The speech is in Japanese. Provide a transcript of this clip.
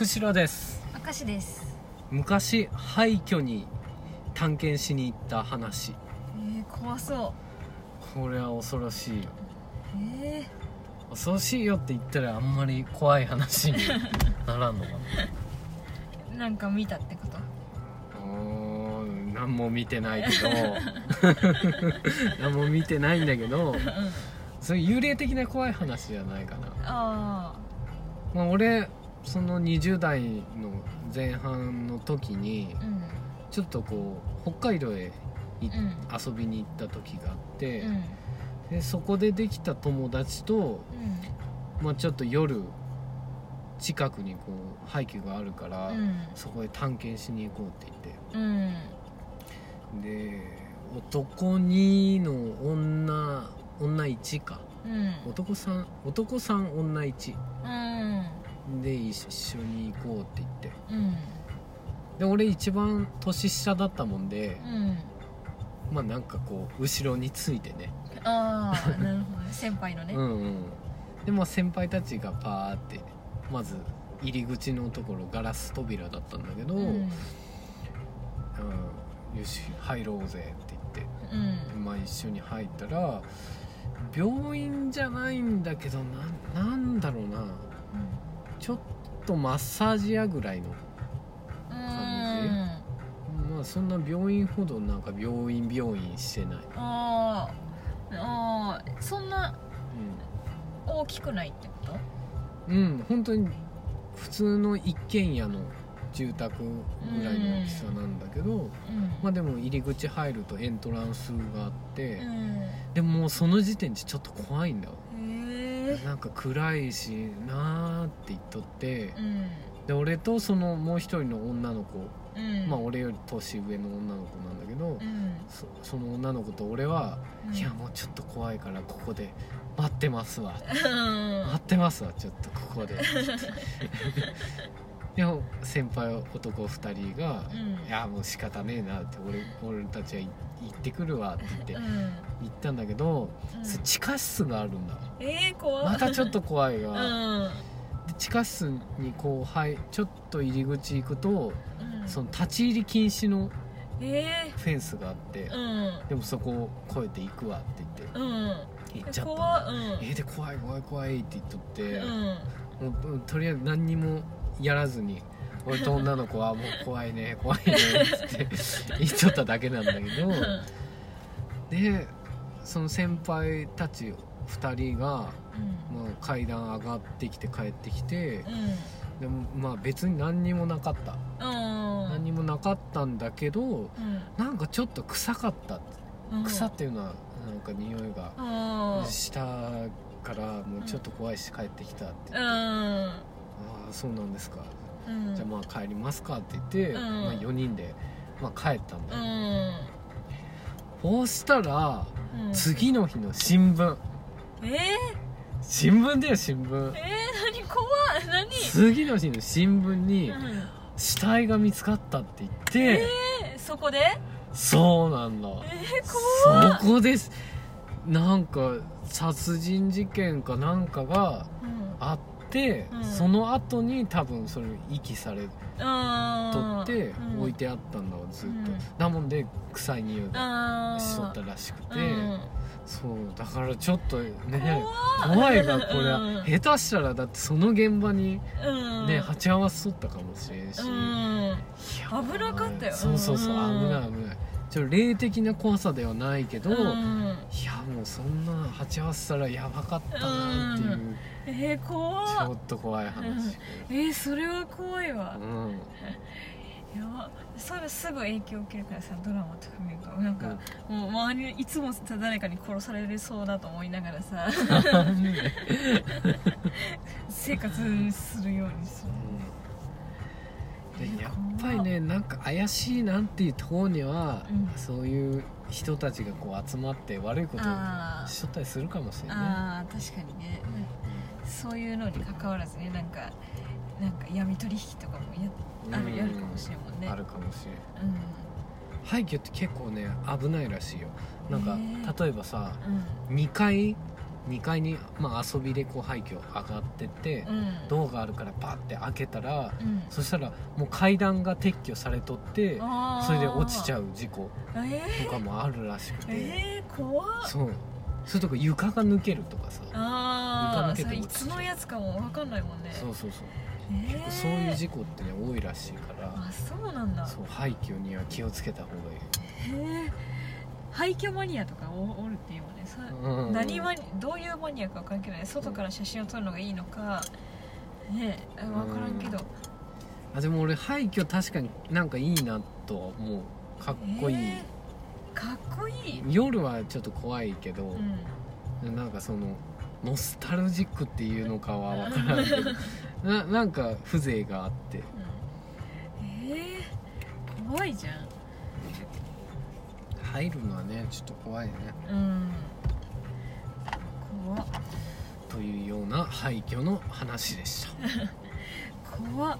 釧路です。明石です。昔廃墟に探検しに行った話。えー、怖そこれは恐ろしいよ。うえ。恐ろしいよって言ったらあんまり怖い話にならんのかー、なんか見たってこと？何も見てないけど。何も見てないんだけど。そういう幽霊的な怖い話じゃないかな、あまあ、俺その20代の前半の時にあうん。ちょっとこう北海道へいうん。遊びに行った時があって、うん。でそこでできた友達と、まあ、ちょっと夜近くにこう廃墟があるから、うん。そこへ探検しに行こうってうん言って。で男2の女女1か。うん。男3男3女1うんで一緒に行こうって言って。うん。で俺一番年下だったもんでうん。まあなんかこう後ろについてね。ああなるほどね。先輩のね。うんうん。でまあ先輩たちがパーってまず入り口のところガラス扉だったんだけど、うん。うんよし入ろうぜって言って。うん。まあ一緒に入ったら病院じゃないんだけどななんだろうなちょっとマッサージ屋ぐらいのうん。まあそんな病院ほどなんか病院病院してない、あーあーそんなう大きくないってこと？ん、うん、本当に普通の一軒家の住宅ぐらいの大きさなんだけど、うん。まあでも入り口入るとエントランスがあって、うん。でももうその時点でちょっと怖いんだよなんか暗いしなーって言っとって。うん。で俺とそのもう一人の女の子、うん。まあ俺より年上の女の子なんだけど、うん。そその女の子と俺は、うん。いやもうちょっと怖いからここで待ってますわ。うん。待ってますわちょっとここで。でも先輩男2人が「うん。いやもう仕方ねえな」って俺俺たちは行ってくるわって言ってうん。行ったんだけど、地下室があるんだ。えー、怖またちょっと怖いうん。わ、で地下室にこうはいちょっと入り口行くとうん。その立ち入り禁止のえフェンスがあって、でもそこを越えていくわって言ってうん。行っちゃった。えで怖い怖い怖いって言っとって、うん。もううんとりあえず何にもやらずに俺と女の子はもう怖いね怖いねって言っとっただけなんだけどでその先輩たち2人が、まあ、階段上がってきて帰ってきてでもまあ別に何にもなかった。何にもなかったんだけどうん。なんかちょっと臭かった。うん。臭っていうのはなんか匂いがうん。したからもうちょっと怖いし帰ってきたって。言って、うん。ああそうなんですかうん。じゃあまあ帰りますかって言って、うん。まあ、4人で、まあ、帰ったんだうよ、ん。そうしたらうん。次の日の新聞。えー、新聞だよ新聞。えー、何？怖い。何？次の日の新聞にうん。死体が見つかったって言って、えー、そこで？そうなんだ。えー、怖そこです。なんか殺人事件かなんかがうん。あって、うん。その後に多分それ遺棄されあとってうん。置いてあったんだわずっと、うん。なもんで臭い匂いがしとったらしくて、うん。そうだからちょっとね怖怖いがこれは、うん。下手したらだってその現場にうん。ね、鉢合わせとったかもしれんし、危なかったよ。そうそうそう、うん。危ない危ないちょっと霊的な怖さではないけど、ういやんもうそんな鉢合わせたらやばかったなっていう、うん。えー、怖ちょっっと怖い話、えー、それは怖いわ。うん。やば。それすぐ影響受けるからさドラマとか見ると。なんか、もう周りいつもさ誰かに殺されそうだと思いながらさ。生活するようにするでやっぱりねなんか怪しいなっていうところには、うん。そういう人たちがこう集まって悪いことあをしとったりするかもしれないね。あー確かにね、そういうのに関わらずねなんかなんか闇取引とかもやうん。あるやるかもしれんもんね。あるかもしれん。うん。廃墟って結構ね危ないらしいよ。なんか例えばさうん。2階2階に、まあ、遊びでこう廃墟上がってて、うん。ドアがあるからパッて開けたらうん。そしたらもう階段が撤去されとってそれで落ちちゃう事故えとかもあるらしくー、て、えー、怖っ。そう。それとか床が抜けるとかさ。ああ床抜けてそれいつのやつかも分かんないもんね。そうそうそう、えー、そういう事故ってね多いらしいから。あそうなんだ。そう廃墟には気をつけた方がいい。へえ廃墟マニアとかおおるっていうもんね。さ、うん。何マニどういうマニアか分からんけどね。外から写真を撮るのがいいのかねえ分からんけど、あでも俺廃墟確かになんかいいなとは思う。かっこいい、えーかっこいい、夜はちょっと怖いけどう、ん、なんかそのノスタルジックっていうのかは分からんけど。ななんか風情があって。うん。えー、怖いじゃん入るのはねちょっと怖いね。うん。怖っ。というような廃墟の話でした。怖っ